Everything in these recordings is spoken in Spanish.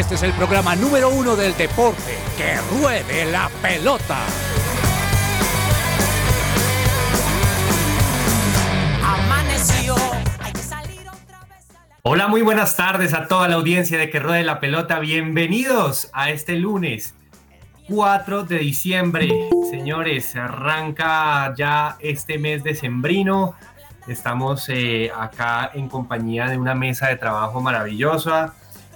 Este es el programa número uno del deporte. ¡Que ruede la pelota! Amaneció. Hola, muy buenas tardes a toda la audiencia de Que Ruede la Pelota. Bienvenidos a este lunes 4 de diciembre. Señores, arranca ya este mes de sembrino. Estamos eh, acá en compañía de una mesa de trabajo maravillosa.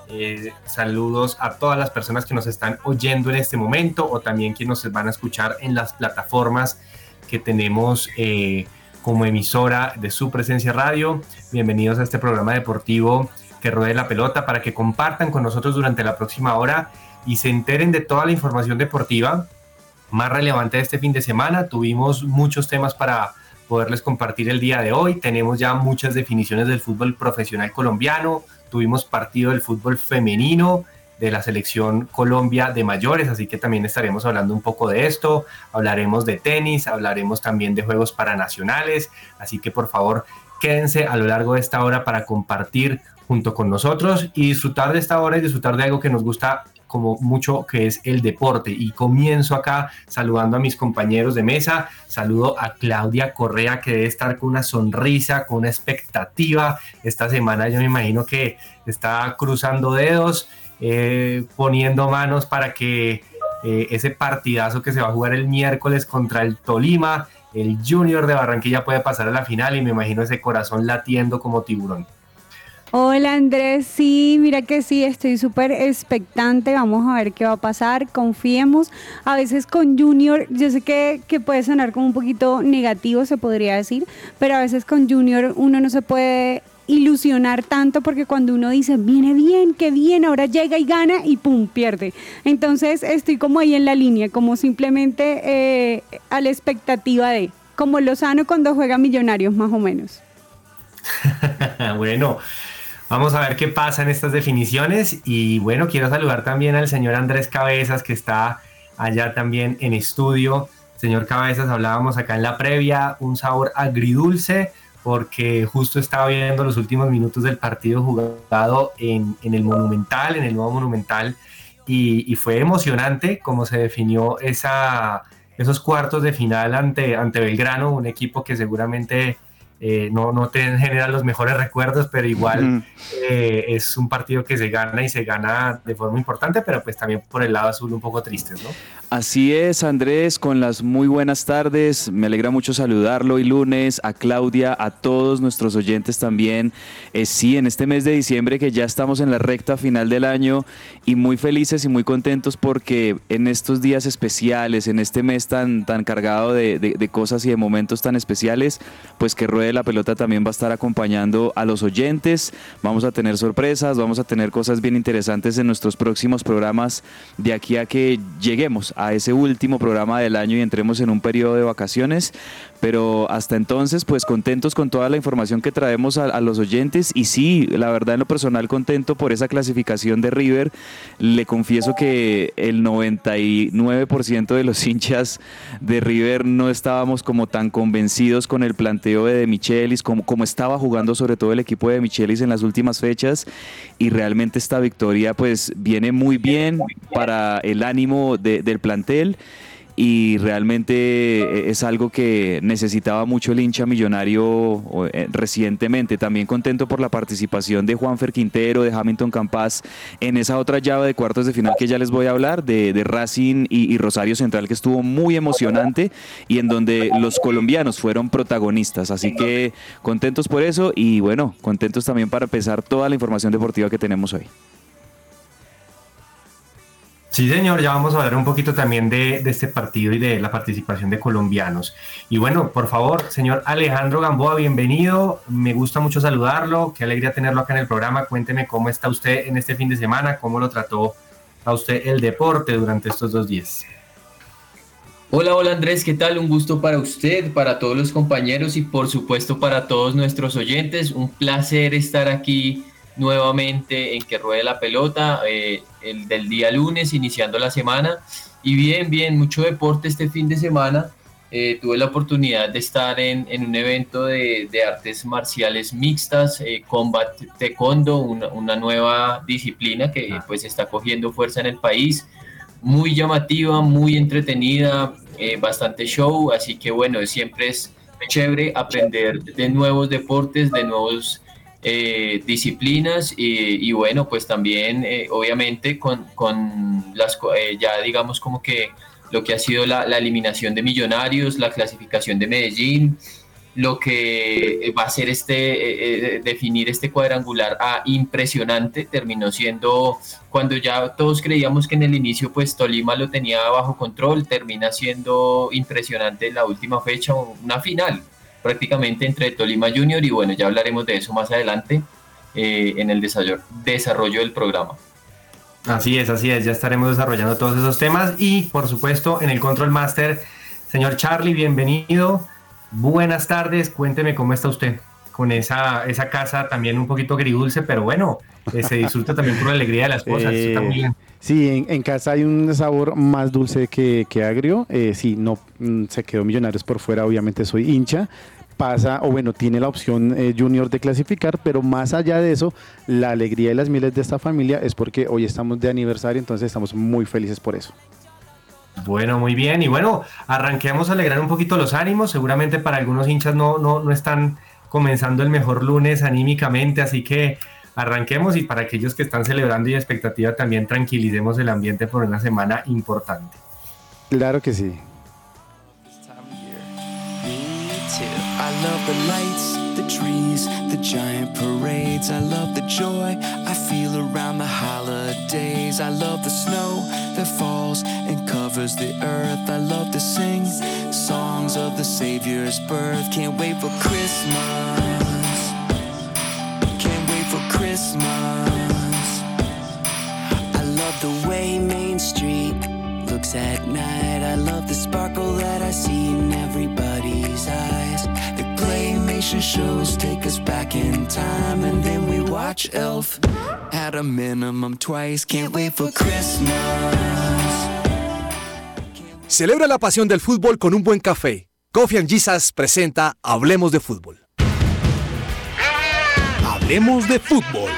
Eh, saludos a todas las personas que nos están oyendo en este momento o también quienes nos van a escuchar en las plataformas que tenemos eh, como emisora de su presencia radio. Bienvenidos a este programa deportivo que ruede la pelota para que compartan con nosotros durante la próxima hora y se enteren de toda la información deportiva más relevante de este fin de semana. Tuvimos muchos temas para poderles compartir el día de hoy. Tenemos ya muchas definiciones del fútbol profesional colombiano, tuvimos partido del fútbol femenino de la selección Colombia de mayores, así que también estaremos hablando un poco de esto, hablaremos de tenis, hablaremos también de juegos paranacionales, así que por favor quédense a lo largo de esta hora para compartir junto con nosotros y disfrutar de esta hora y disfrutar de algo que nos gusta como mucho que es el deporte. Y comienzo acá saludando a mis compañeros de mesa. Saludo a Claudia Correa que debe estar con una sonrisa, con una expectativa. Esta semana yo me imagino que está cruzando dedos, eh, poniendo manos para que eh, ese partidazo que se va a jugar el miércoles contra el Tolima, el Junior de Barranquilla puede pasar a la final y me imagino ese corazón latiendo como tiburón. Hola Andrés, sí, mira que sí, estoy súper expectante, vamos a ver qué va a pasar, confiemos. A veces con Junior, yo sé que, que, puede sonar como un poquito negativo, se podría decir, pero a veces con Junior uno no se puede ilusionar tanto porque cuando uno dice, viene bien, qué bien, ahora llega y gana y pum, pierde. Entonces estoy como ahí en la línea, como simplemente eh, a la expectativa de, como Lozano cuando juega Millonarios más o menos. bueno. Vamos a ver qué pasa en estas definiciones y bueno, quiero saludar también al señor Andrés Cabezas que está allá también en estudio. Señor Cabezas, hablábamos acá en la previa, un sabor agridulce porque justo estaba viendo los últimos minutos del partido jugado en, el Monumental, en el nuevo Monumental, y, fue emocionante cómo se definió esos cuartos de final ante, ante Belgrano, un equipo que seguramente eh, no, no te generan los mejores recuerdos, pero igual eh, es un partido que se gana y se gana de forma importante, pero pues también por el lado azul un poco tristes, ¿no? Así es, Andrés, con las muy buenas tardes. Me alegra mucho saludarlo y lunes, a Claudia, a todos nuestros oyentes también. Eh, sí, en este mes de diciembre que ya estamos en la recta final del año y muy felices y muy contentos porque en estos días especiales, en este mes tan, tan cargado de, de cosas y de momentos tan especiales, pues que rueda de la Pelota también va a estar acompañando a los oyentes. Vamos a tener sorpresas, vamos a tener cosas bien interesantes en nuestros próximos programas de aquí a que lleguemos a ese último programa del año y entremos en un periodo de vacaciones. Pero hasta entonces, pues contentos con toda la información que traemos a, los oyentes. Y sí, la verdad en lo personal contento por esa clasificación de River. Le confieso que el 99% de los hinchas de River no estábamos como tan convencidos con el planteo de Michelis, como, estaba jugando sobre todo el equipo de Michelis en las últimas fechas. Y realmente esta victoria pues viene muy bien para el ánimo del plantel y realmente eh, es algo que necesitaba mucho el hincha millonario eh, recientemente. También contento por la participación de Juanfer Quintero, de Hamilton Campas en esa otra llave de cuartos de final que ya les voy a hablar, de, Racing y, Rosario Central, que estuvo muy emocionante y en donde los colombianos fueron protagonistas. Así que contentos por eso y bueno, contentos también para empezar toda la información deportiva que tenemos hoy. Sí, señor, ya vamos a hablar un poquito también de, este partido y de la participación de colombianos. Y bueno, por favor, señor Alejandro Gamboa, bienvenido. Me gusta mucho saludarlo. Qué alegría tenerlo acá en el programa. Cuénteme cómo está usted en este fin de semana, cómo lo trató a usted el deporte durante estos dos días. Hola, hola Andrés, ¿qué tal? Un gusto para usted, para todos los compañeros y por supuesto para todos nuestros oyentes. Un placer estar aquí nuevamente en que ruede la pelota, eh, el del día lunes, iniciando la semana. Y bien, bien, mucho deporte este fin de semana. eh, tuve la oportunidad de estar en, un evento de, artes marciales mixtas, eh, Combat Taekwondo, una, una, nueva disciplina que ah. pues está cogiendo fuerza en el país, muy llamativa, muy entretenida, eh, bastante show, así que bueno, siempre es chévere aprender de nuevos deportes, de nuevos disciplinas y, bueno, pues también obviamente con, con las, ya digamos como que lo que ha sido la, eliminación de Millonarios, la clasificación de Medellín, lo que va a ser este, eh, eh, definir este cuadrangular a impresionante, terminó siendo, cuando ya todos creíamos que en el inicio pues Tolima lo tenía bajo control, termina siendo impresionante la última fecha, una final prácticamente entre Tolima Junior y bueno, ya hablaremos de eso más adelante eh, en el desarrollo del programa. Así es, así es, ya estaremos desarrollando todos esos temas y por supuesto en el Control Master, señor Charlie, bienvenido, buenas tardes, cuénteme cómo está usted con esa, esa casa también un poquito agridulce, pero bueno, eh, se disfruta también por la alegría de las cosas. Eh, también. Sí, en, casa hay un sabor más dulce que, que agrio. Eh, sí, no mm, se quedó Millonarios por fuera, obviamente soy hincha, pasa, o bueno, tiene la opción eh, Junior de clasificar, pero más allá de eso, la alegría de las miles de esta familia es porque hoy estamos de aniversario, entonces estamos muy felices por eso. Bueno, muy bien. Y bueno, arranquemos a alegrar un poquito los ánimos. Seguramente para algunos hinchas no, no, no están comenzando el mejor lunes anímicamente, así que arranquemos y para aquellos que están celebrando y expectativa también tranquilicemos el ambiente por una semana importante. Claro que sí. Love the lights, the trees, the giant parades. I love the joy I feel around the holidays. I love the snow that falls and covers the earth. I love to sing songs of the Savior's birth. Can't wait for Christmas. Can't wait for Christmas. I love the way Main Street looks at night. I love the sparkle that I see in everybody's eyes. Claymation shows take us back in time, and then we watch Elf at a minimum twice. Can't wait for Christmas. Celebra la pasión del fútbol con un buen café. Coffee and Jesus presenta Hablemos de Fútbol. Hablemos de Fútbol.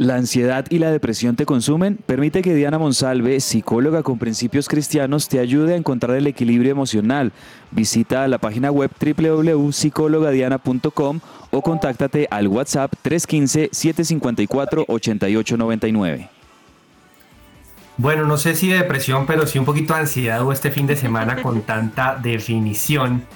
La ansiedad y la depresión te consumen? Permite que Diana Monsalve, psicóloga con principios cristianos, te ayude a encontrar el equilibrio emocional. Visita la página web www.psicologadiana.com o contáctate al WhatsApp 315-754-8899. Bueno, no sé si de depresión, pero sí un poquito de ansiedad o este fin de semana con tanta definición,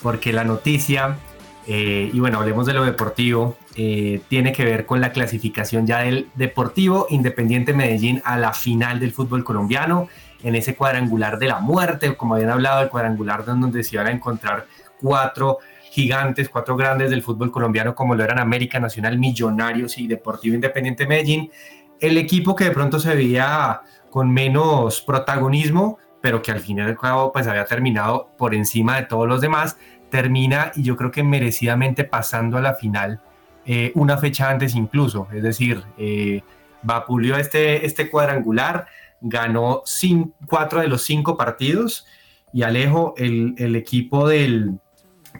porque la noticia, eh, y bueno, hablemos de lo deportivo, eh, tiene que ver con la clasificación ya del Deportivo Independiente Medellín a la final del fútbol colombiano, en ese cuadrangular de la muerte, como habían hablado, el cuadrangular donde se iban a encontrar cuatro gigantes, cuatro grandes del fútbol colombiano, como lo eran América Nacional, Millonarios y Deportivo Independiente Medellín. El equipo que de pronto se veía con menos protagonismo, pero que al fin y al cabo pues había terminado por encima de todos los demás, termina y yo creo que merecidamente pasando a la final eh, una fecha antes incluso, es decir, eh, este, este cuadrangular, ganó cuatro de los cinco partidos y Alejo, el, el, equipo del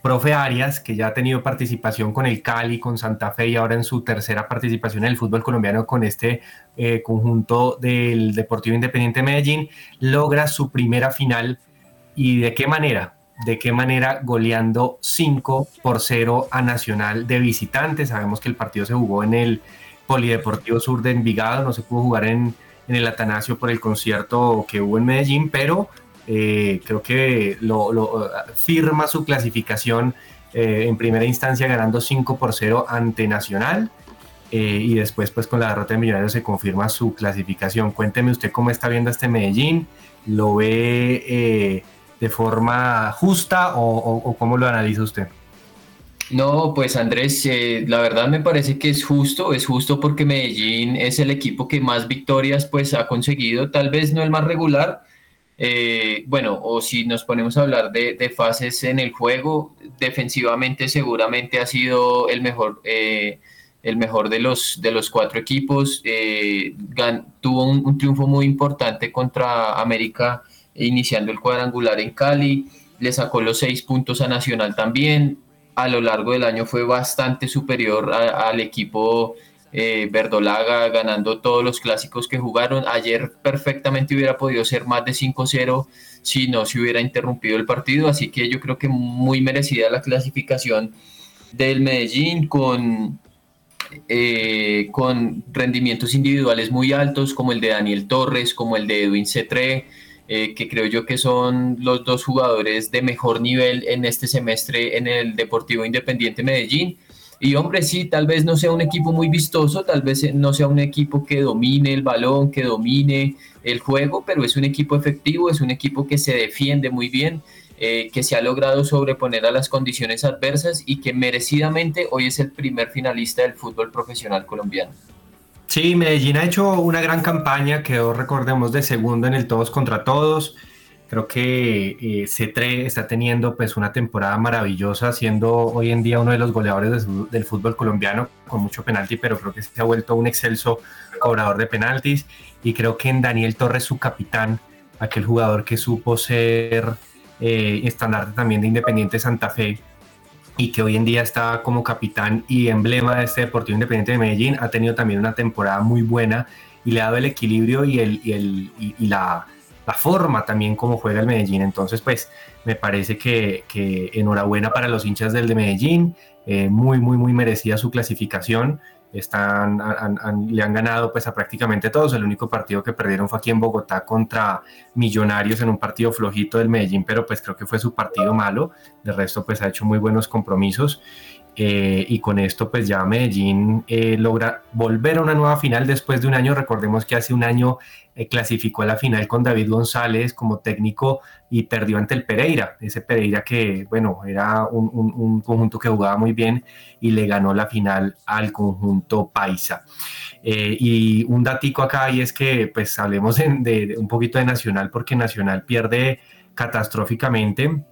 profe Arias, que ya ha tenido participación con el Cali, con Santa Fe y ahora en su tercera participación en el fútbol colombiano con este eh, conjunto del Deportivo Independiente Medellín, logra su primera final. Y de qué manera, de qué manera goleando 5 por 0 a Nacional de visitantes. Sabemos que el partido se jugó en el Polideportivo Sur de Envigado, no se pudo jugar en, el Atanasio por el concierto que hubo en Medellín, pero eh, creo que lo, firma su clasificación eh, en primera instancia ganando 5 por 0 ante Nacional. Eh, y después pues con la derrota de Millonarios se confirma su clasificación. Cuénteme usted cómo está viendo este Medellín, lo ve de forma justa o, cómo lo analiza usted? No, pues Andrés, eh, la verdad me parece que es justo, es justo porque Medellín es el equipo que más victorias pues ha conseguido, tal vez no el más regular, eh, bueno, o si nos ponemos a hablar de, fases en el juego, defensivamente seguramente ha sido el mejor, eh, el mejor de los, de los cuatro equipos. Tuvo un, triunfo muy importante contra América iniciando el cuadrangular en Cali. Le sacó los seis puntos a Nacional también. A lo largo del año fue bastante superior al equipo eh, Verdolaga, ganando todos los clásicos que jugaron. Ayer perfectamente hubiera podido ser más de 5-0 si no se hubiera interrumpido el partido. Así que yo creo que muy merecida la clasificación del Medellín con eh, con rendimientos individuales muy altos, como el de Daniel Torres, como el de Edwin Cetré, eh, que creo yo que son los dos jugadores de mejor nivel en este semestre en el Deportivo Independiente Medellín. Y hombre, sí, tal vez no sea un equipo muy vistoso, tal vez no sea un equipo que domine el balón, que domine el juego, pero es un equipo efectivo, es un equipo que se defiende muy bien, eh, que se ha logrado sobreponer a las condiciones adversas y que merecidamente hoy es el primer finalista del fútbol profesional colombiano. Sí, Medellín ha hecho una gran campaña, quedó, recordemos, de segundo en el todos contra todos. Creo que eh, C3 está teniendo pues una temporada maravillosa, siendo hoy en día uno de los goleadores del fútbol colombiano con mucho penalti, pero creo que se ha vuelto un excelso cobrador de penaltis. Y creo que en Daniel Torres, su capitán, aquel jugador que supo ser eh, estandarte también de Independiente Santa Fe y que hoy en día está como capitán y emblema de este Deportivo Independiente de Medellín, ha tenido también una temporada muy buena y le ha dado el equilibrio y, el, y, el, y, la, la, forma también como juega el Medellín. Entonces, pues me parece que, que enhorabuena para los hinchas del de Medellín, eh, muy, muy, muy merecida su clasificación están, le han ganado pues a prácticamente todos. El único partido que perdieron fue aquí en Bogotá contra Millonarios en un partido flojito del Medellín, pero pues creo que fue su partido malo. De resto pues ha hecho muy buenos compromisos. Eh, y con esto pues ya Medellín eh, logra volver a una nueva final después de un año. Recordemos que hace un año eh, clasificó a la final con David González como técnico y perdió ante el Pereira. Ese Pereira que, bueno, era un, conjunto que jugaba muy bien y le ganó la final al conjunto Paisa. y un datico acá y es que pues hablemos de un poquito de Nacional porque Nacional pierde catastróficamente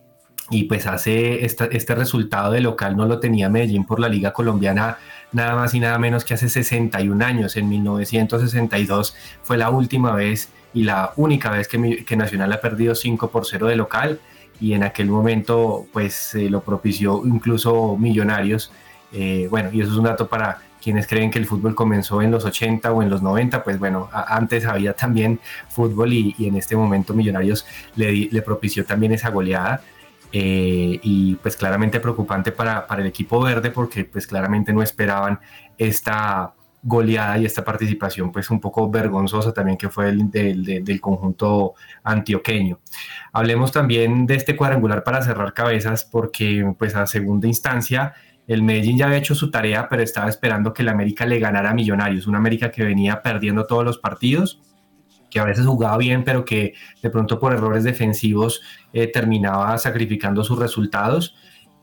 y pues hace este resultado de local no lo tenía Medellín por la Liga Colombiana nada más y nada menos que hace 61 años, en 1962 fue la última vez y la única vez que, que Nacional ha perdido 5 por 0 de local y en aquel momento pues lo propició incluso Millonarios. Eh, bueno, y eso es un dato para quienes creen que el fútbol comenzó en los 80 o en los 90, pues bueno, antes había también fútbol y, en este momento Millonarios le, le propició también esa goleada. Eh, y pues claramente preocupante para, para, el equipo verde porque pues claramente no esperaban esta goleada y esta participación pues un poco vergonzosa también que fue el, del, del conjunto antioqueño. Hablemos también de este cuadrangular para cerrar cabezas porque pues a segunda instancia el Medellín ya había hecho su tarea pero estaba esperando que el América le ganara a Millonarios, una América que venía perdiendo todos los partidos que a veces jugaba bien, pero que de pronto por errores defensivos eh, terminaba sacrificando sus resultados.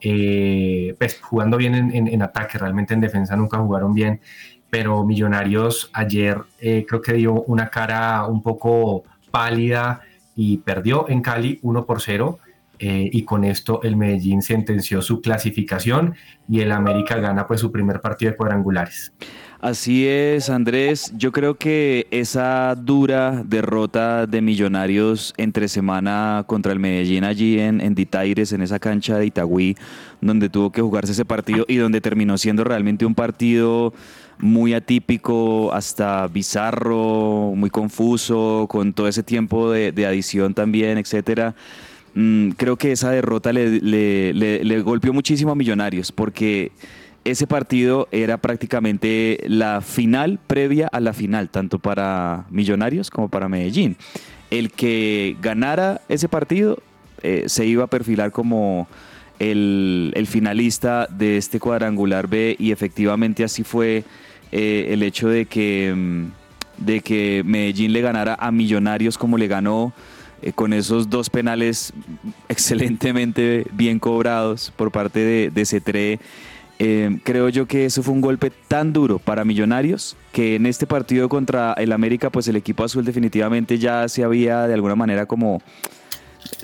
Eh, pues jugando bien en, ataque, realmente en defensa nunca jugaron bien, pero Millonarios ayer eh, creo que dio una cara un poco pálida y perdió en Cali 1 por 0. y con esto el Medellín sentenció su clasificación y el América gana pues su primer partido de cuadrangulares. Así es, Andrés. Yo creo que esa dura derrota de Millonarios entre semana contra el Medellín allí en, en Ditaires, en esa cancha de Itagüí, donde tuvo que jugarse ese partido y donde terminó siendo realmente un partido muy atípico, hasta bizarro, muy confuso, con todo ese tiempo de, adición también, etcétera. Mm, creo que esa derrota le, le golpeó muchísimo a Millonarios, porque ese partido era prácticamente la final previa a la final, tanto para Millonarios como para Medellín. El que ganara ese partido eh, se iba a perfilar como el, finalista de este cuadrangular B y efectivamente así fue eh, el hecho de que, mm, de que Medellín le ganara a Millonarios como le ganó. Eh, con esos dos penales excelentemente bien cobrados por parte de, de Cetré eh, creo yo que eso fue un golpe tan duro para Millonarios que en este partido contra el América, pues el equipo azul definitivamente ya se había de alguna manera como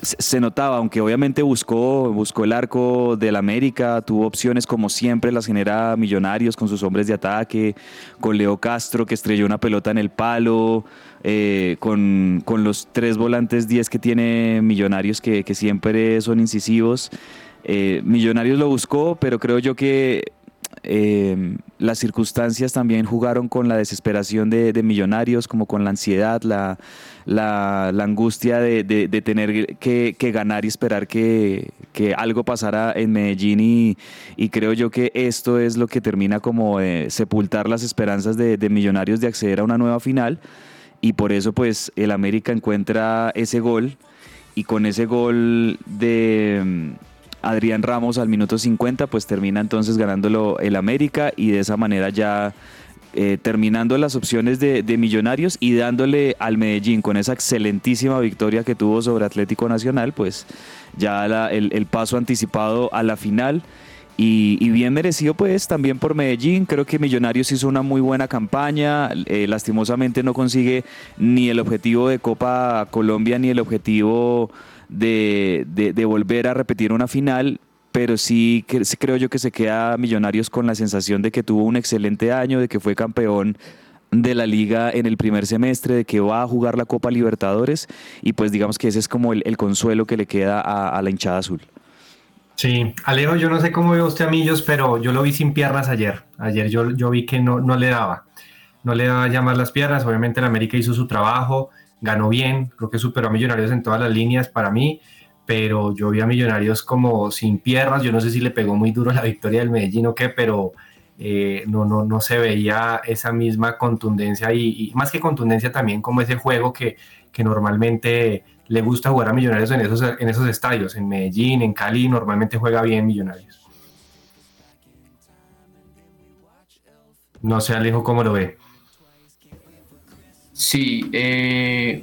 se notaba, aunque obviamente buscó, buscó el arco del América, tuvo opciones como siempre, las genera Millonarios con sus hombres de ataque, con Leo Castro que estrelló una pelota en el palo, eh, con, los tres volantes 10 que tiene Millonarios que, siempre son incisivos. Eh, Millonarios lo buscó, pero creo yo que eh, las circunstancias también jugaron con la desesperación de, Millonarios, como con la ansiedad, la, angustia de, tener que, ganar y esperar que, algo pasara en Medellín y, creo yo que esto es lo que termina como sepultar las esperanzas de, Millonarios de acceder a una nueva final. Y por eso pues el América encuentra ese gol y con ese gol de Adrián Ramos al minuto 50, pues termina entonces ganándolo el América y de esa manera ya eh, terminando las opciones de, Millonarios y dándole al Medellín con esa excelentísima victoria que tuvo sobre Atlético Nacional, pues ya el, paso anticipado a la final. Y, bien merecido pues también por Medellín, creo que Millonarios hizo una muy buena campaña, eh, lastimosamente no consigue ni el objetivo de Copa Colombia ni el objetivo de, volver a repetir una final, pero sí creo yo que se queda Millonarios con la sensación de que tuvo un excelente año, de que fue campeón de la liga en el primer semestre, de que va a jugar la Copa Libertadores y pues digamos que ese es como el, consuelo que le queda a, la hinchada azul. Sí, Alejo, yo no sé cómo ve usted a Millos, pero yo lo vi sin piernas ayer. Ayer yo, yo vi que no, no le daba, no le daba llamar las piernas. Obviamente el América hizo su trabajo, ganó bien, creo que superó a Millonarios en todas las líneas para mí, pero yo vi a Millonarios como sin piernas, yo no sé si le pegó muy duro la victoria del Medellín o qué, pero eh, no, no, no se veía esa misma contundencia y, más que contundencia también como ese juego que, que normalmente le gusta jugar a Millonarios en esos, en esos estadios, en Medellín, en Cali, normalmente juega bien Millonarios. No sé, Alejo, cómo lo ve. Sí, eh,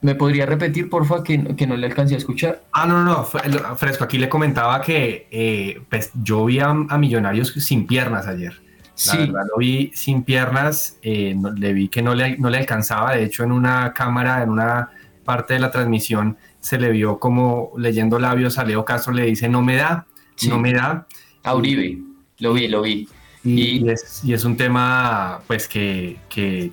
¿me podría repetir, porfa, que, que no le alcancé a escuchar? Ah, no, no, no, Fresco, aquí le comentaba que eh, pues, yo vi a, Millonarios sin piernas ayer. sí. verdad, lo vi sin piernas, eh, le vi que no le, no le alcanzaba, de hecho en una cámara, en una parte de la transmisión, se le vio como leyendo labios a Leo Castro, le dice, no me da, no me da. A Uribe, lo vi, lo vi. Y, es, un tema, pues que,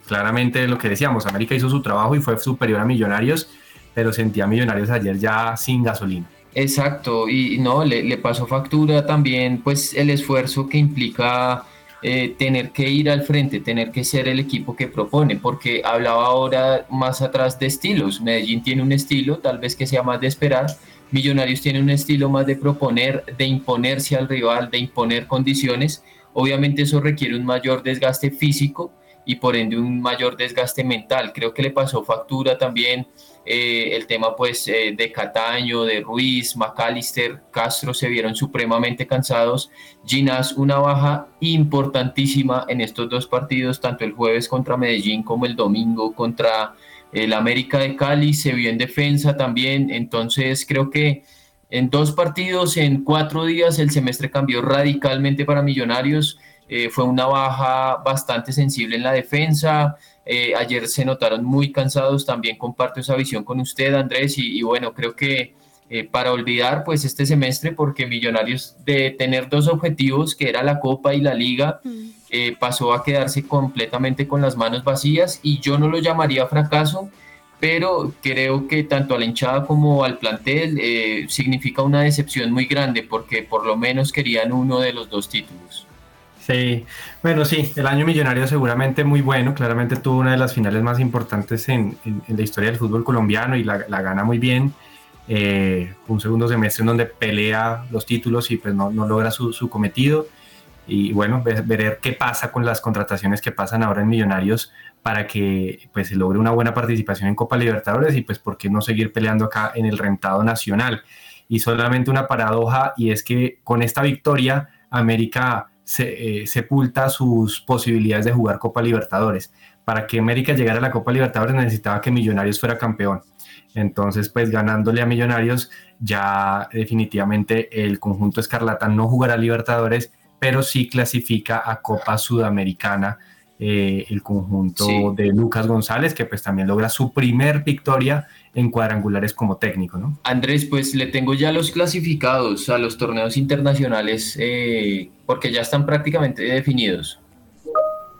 claramente lo que decíamos, América hizo su trabajo y fue superior a Millonarios, pero sentía a Millonarios ayer ya sin gasolina. Exacto, y no, le, pasó factura también, pues el esfuerzo que implica eh, tener que ir al frente, tener que ser el equipo que propone, porque hablaba ahora más atrás de estilos. Medellín tiene un estilo, tal vez que sea más de esperar. Millonarios tiene un estilo más de proponer, de imponerse al rival, de imponer condiciones Obviamente eso requiere un mayor desgaste físico y por ende un mayor desgaste mental. Creo que le pasó factura también eh, el tema pues eh, de Cataño, de Ruiz, McAllister, Castro se vieron supremamente cansados. Ginás una baja importantísima en estos dos partidos, tanto el jueves contra Medellín como el domingo contra el América de Cali, se vio en defensa también, entonces creo que en dos partidos, en cuatro días, el semestre cambió radicalmente para Millonarios. Eh, fue una baja bastante sensible en la defensa. Eh, ayer se notaron muy cansados. También comparto esa visión con usted, Andrés. Y, bueno, creo que eh, para olvidar pues este semestre, porque Millonarios de tener dos objetivos, que era la Copa y la Liga, mm. pasó a quedarse completamente con las manos vacías. Y yo no lo llamaría fracaso pero creo que tanto a la hinchada como al plantel eh, significa una decepción muy grande porque por lo menos querían uno de los dos títulos. Sí, bueno, sí, el año millonario seguramente muy bueno, claramente tuvo una de las finales más importantes en, la historia del fútbol colombiano y la, gana muy bien. Eh, un segundo semestre en donde pelea los títulos y pues no, logra su, cometido. Y bueno, ver qué pasa con las contrataciones que pasan ahora en Millonarios para que pues, se logre una buena participación en Copa Libertadores y pues por qué no seguir peleando acá en el rentado nacional. Y solamente una paradoja y es que con esta victoria América se, eh, sepulta sus posibilidades de jugar Copa Libertadores. Para que América llegara a la Copa Libertadores necesitaba que Millonarios fuera campeón. Entonces, pues ganándole a Millonarios, ya definitivamente el conjunto Escarlata no jugará Libertadores, pero sí clasifica a Copa Sudamericana eh, el conjunto de Lucas González, que pues también logra su primer victoria en cuadrangulares como técnico, ¿no? Andrés, pues le tengo ya los clasificados a los torneos internacionales eh, porque ya están prácticamente definidos.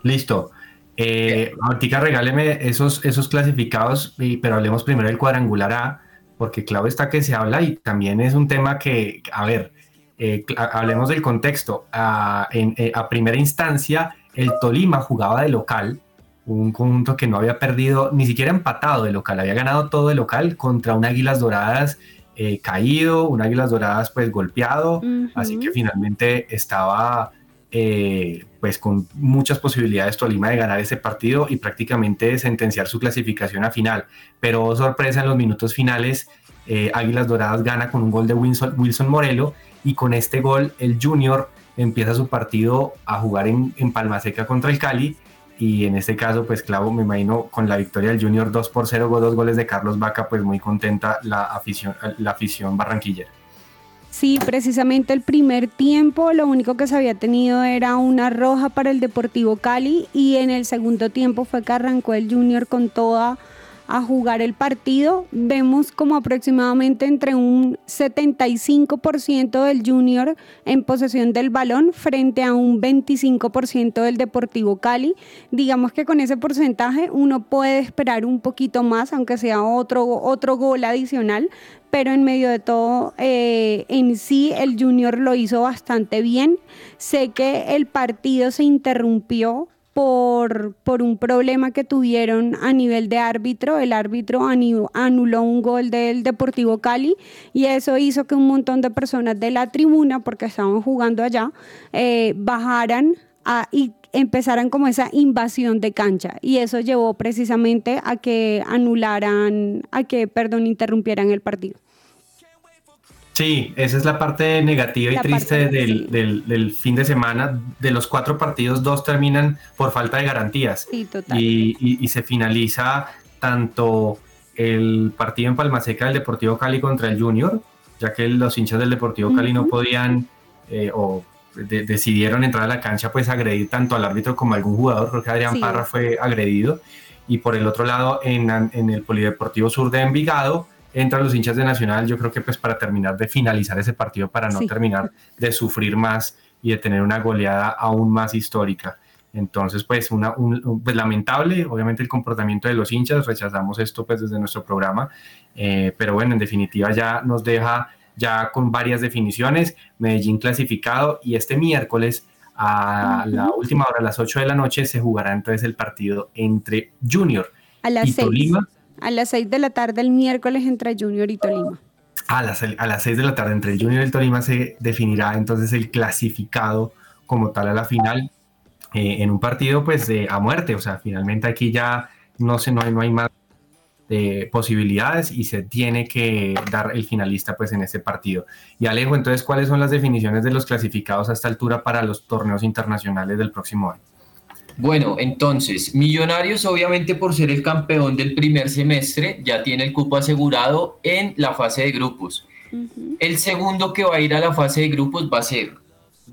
Listo. Eh, ahorita regáleme esos, esos clasificados, pero hablemos primero del cuadrangular A, porque claro está que se habla y también es un tema que, a ver, eh, hablemos del contexto. A, eh, a primera instancia, el Tolima jugaba de local, un conjunto que no había perdido, ni siquiera empatado de local, había ganado todo de local contra un Águilas Doradas eh, caído, un Águilas Doradas pues golpeado, así que finalmente estaba pues con muchas posibilidades Tolima de ganar ese partido y prácticamente sentenciar su clasificación a final. Pero sorpresa en los minutos finales, Águilas Doradas gana con un gol de Wilson, Wilson Morelo y con este gol el Junior empieza su partido a jugar en, en Palma Seca contra el Cali. Y en este caso pues clavo me imagino con la victoria del Junior 2 por 0 dos goles de Carlos Vaca pues muy contenta la afición la afición barranquillera. Sí, precisamente el primer tiempo lo único que se había tenido era una roja para el Deportivo Cali y en el segundo tiempo fue que arrancó el Junior con toda a jugar el partido, vemos como aproximadamente entre un 75% del junior en posesión del balón frente a un 25% del Deportivo Cali. Digamos que con ese porcentaje uno puede esperar un poquito más, aunque sea otro, otro gol adicional, pero en medio de todo, eh, en sí el Junior lo hizo bastante bien. Sé que el partido se interrumpió por, por un problema que tuvieron a nivel de árbitro. El árbitro anuló un gol del Deportivo Cali y eso hizo que un montón de personas de la tribuna, porque estaban jugando allá, eh, bajaran y empezaran como esa invasión de cancha y eso llevó precisamente a que anularan, a que, perdón, interrumpieran el partido. Sí, esa es la parte negativa y triste del, fin de semana. De los cuatro partidos, dos terminan por falta de garantías. Sí, total. Y, se finaliza tanto el partido en Palmaseca del Deportivo Cali contra el Junior, ya que los hinchas del Deportivo Cali no podían eh, o decidieron entrar a la cancha, pues agredir tanto al árbitro como a algún jugador. Creo que Adrián Parra fue agredido. Y por el otro lado, en, en el Polideportivo Sur de Envigado, entran los hinchas de Nacional, yo creo que pues para terminar de finalizar ese partido, para no terminar de sufrir más y de tener una goleada aún más histórica. Entonces, pues, una, un, pues lamentable, obviamente, el comportamiento de los hinchas, rechazamos esto pues desde nuestro programa, eh, pero bueno, en definitiva ya nos deja ya con varias definiciones, Medellín clasificado y este miércoles a la última hora, a las 8 de la noche, se jugará entonces el partido entre Junior y Tolima a las 6 de la tarde el miércoles entre Junior y Tolima. A las, a las 6 de la tarde entre Junior y el Tolima se definirá entonces el clasificado como tal a la final eh, en un partido pues de, a muerte. O sea, finalmente aquí ya no, sé, no, hay, no hay más de posibilidades y se tiene que dar el finalista pues en este partido. Y Alejo, entonces, ¿cuáles son las definiciones de los clasificados a esta altura para los torneos internacionales del próximo año? Bueno, entonces, Millonarios obviamente por ser el campeón del primer semestre ya tiene el cupo asegurado en la fase de grupos. El segundo que va a ir a la fase de grupos va a ser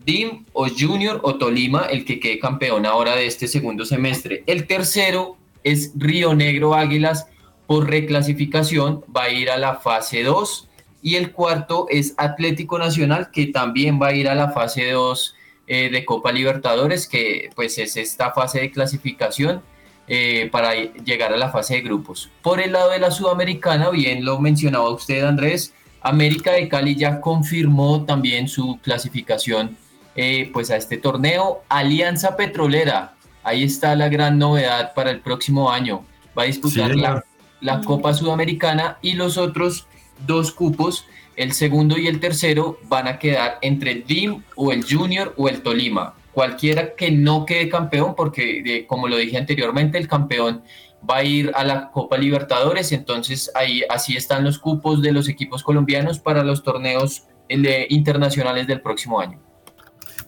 DIM o Junior o Tolima, el que quede campeón ahora de este segundo semestre. El tercero es Río Negro Águilas por reclasificación, va a ir a la fase 2. Y el cuarto es Atlético Nacional, que también va a ir a la fase 2 eh, de Copa Libertadores, que pues es esta fase de clasificación eh, para llegar a la fase de grupos. Por el lado de la Sudamericana, bien lo mencionaba usted Andrés, América de Cali ya confirmó también su clasificación eh, pues a este torneo. Alianza Petrolera, ahí está la gran novedad para el próximo año. Va a disputar la, la Copa Sudamericana y los otros dos cupos el segundo y el tercero van a quedar entre el DIM o el Junior o el Tolima. Cualquiera que no quede campeón, porque como lo dije anteriormente, el campeón va a ir a la Copa Libertadores, entonces ahí así están los cupos de los equipos colombianos para los torneos eh, internacionales del próximo año.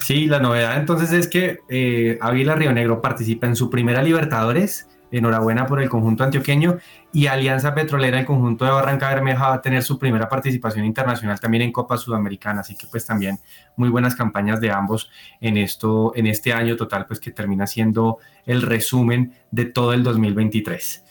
Sí, la novedad entonces es que eh, Río Negro participa en su primera Libertadores enhorabuena por el conjunto antioqueño y Alianza Petrolera, el conjunto de Barranca Bermeja va a tener su primera participación internacional también en Copa Sudamericana, así que pues también muy buenas campañas de ambos en esto en este año total pues que termina siendo el resumen de todo el 2023.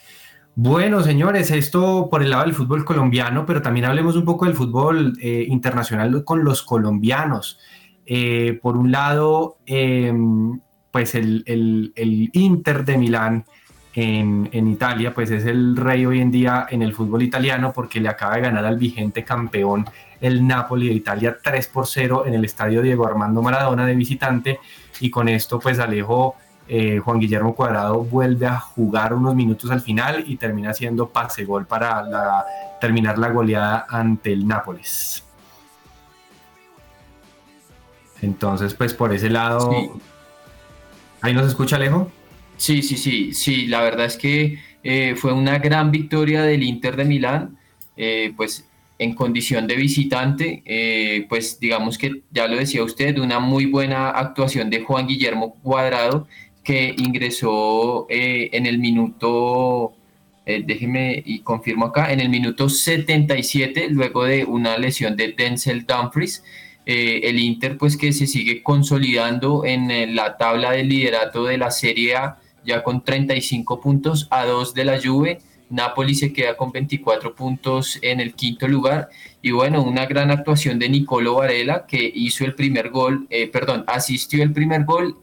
Bueno, señores, esto por el lado del fútbol colombiano, pero también hablemos un poco del fútbol eh, internacional con los colombianos. Eh, por un lado, em, pues el, el, Inter de Milán en, en, Italia, pues es el rey hoy en día en el fútbol italiano porque le acaba de ganar al vigente campeón, el Napoli de Italia, 3 por 0 en el estadio Diego Armando Maradona de visitante. Y con esto, pues Alejo eh, Juan Guillermo Cuadrado vuelve a jugar unos minutos al final y termina siendo pase gol para terminar la goleada ante el Nápoles. Entonces, pues por ese lado, ¿Ahí nos escucha Alejo? Sí, sí, sí, sí, la verdad es que eh, fue una gran victoria del Inter de Milán, eh, pues en condición de visitante, eh, pues digamos que ya lo decía usted, una muy buena actuación de Juan Guillermo Cuadrado, que ingresó en el minuto, déjeme y confirmo acá, en el minuto 77, luego de una lesión de Denzel Dumfries. Eh, el Inter pues que se sigue consolidando en eh, la tabla de liderato de la Serie A ya con 35 puntos a 2 de la Juve. Napoli se queda con 24 puntos en el quinto lugar y bueno, una gran actuación de Nicolo Varela que hizo el primer gol, eh, perdón, asistió el primer gol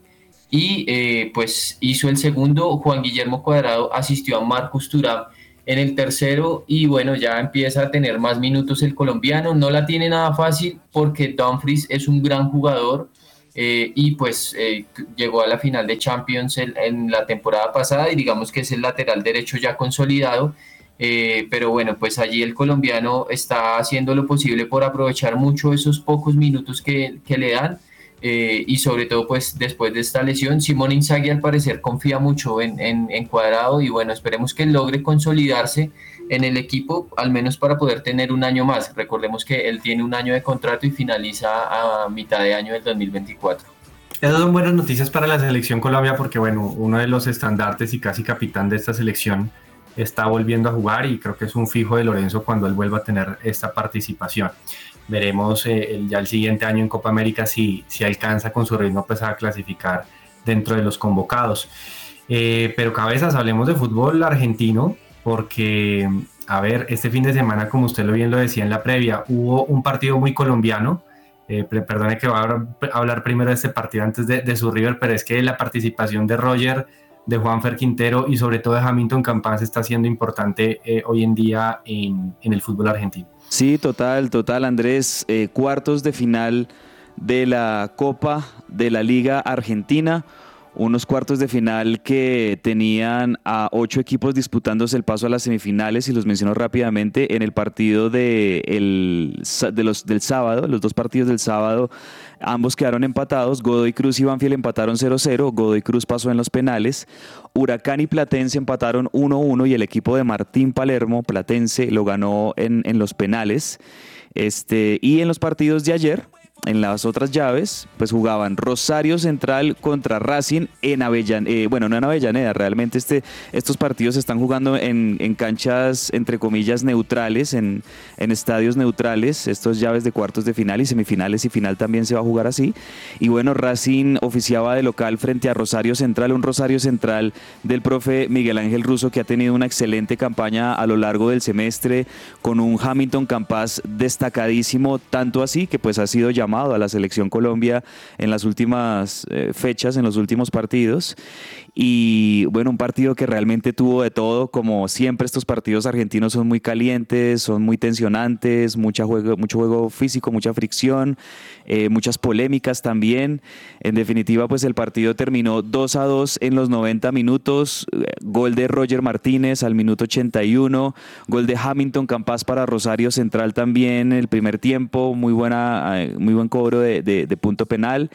y pues hizo el segundo. Juan Guillermo Cuadrado asistió a Marcus Turam en el tercero y bueno, ya empieza a tener más minutos el colombiano. No la tiene nada fácil porque Dumfries es un gran jugador eh, y pues eh, llegó a la final de Champions en, la temporada pasada y digamos que es el lateral derecho ya consolidado. Eh, pero bueno, pues allí el colombiano está haciendo lo posible por aprovechar mucho esos pocos minutos que le dan. Eh, y sobre todo pues después de esta lesión, Simón Inzaghi al parecer confía mucho en, en, Cuadrado y bueno, esperemos que logre consolidarse en el equipo, al menos para poder tener un año más. Recordemos que él tiene un año de contrato y finaliza a mitad de año del 2024. Esas son buenas noticias para la selección Colombia porque bueno, uno de los estandartes y casi capitán de esta selección está volviendo a jugar y creo que es un fijo de Lorenzo cuando él vuelva a tener esta participación veremos eh, ya el siguiente año en Copa América si, si alcanza con su ritmo pues, a clasificar dentro de los convocados. Eh, pero cabezas, hablemos de fútbol argentino, porque, a ver, este fin de semana, como usted lo bien lo decía en la previa, hubo un partido muy colombiano. Eh, perdone que voy a hablar primero de este partido antes de, su River, pero es que la participación de Roger, de Juanfer Quintero y sobre todo de Hamilton Campás está siendo importante hoy en día en el fútbol argentino. Sí, total, total, Andrés. Eh, cuartos de final de la Copa de la Liga Argentina. Unos cuartos de final que tenían a ocho equipos disputándose el paso a las semifinales, y los menciono rápidamente, en el partido de, de los, del sábado, los dos partidos del sábado, ambos quedaron empatados. Godoy Cruz y Banfield empataron 0-0. Godoy Cruz pasó en los penales. Huracán y Platense empataron 1-1 y el equipo de Martín Palermo, Platense, lo ganó en, en los penales. Este, y en los partidos de ayer, en las otras llaves, pues jugaban Rosario Central contra Racing en Avellaneda, eh, bueno, no en Avellaneda, realmente este, estos partidos se están jugando en, canchas, entre comillas, neutrales, en, en, estadios neutrales, estos llaves de cuartos de final y semifinales y final también se va a jugar así. Y bueno, Racing oficiaba de local frente a Rosario Central, un Rosario Central del profe Miguel Ángel Russo que ha tenido una excelente campaña a lo largo del semestre, con un Hamilton Campas destacadísimo, tanto así que pues ha sido llamado a la selección Colombia en las últimas eh, fechas, en los últimos partidos. Y bueno, un partido que realmente tuvo de todo, como siempre estos partidos argentinos son muy calientes, son muy tensionantes, mucha juego, mucho juego físico, mucha fricción, eh, muchas polémicas también. En definitiva, pues el partido terminó 2 a 2 en los 90 minutos, eh, gol de Roger Martínez al minuto 81, gol de Hamilton Campas para Rosario Central también el primer tiempo, muy, buena, muy buen cobro de, de punto penal.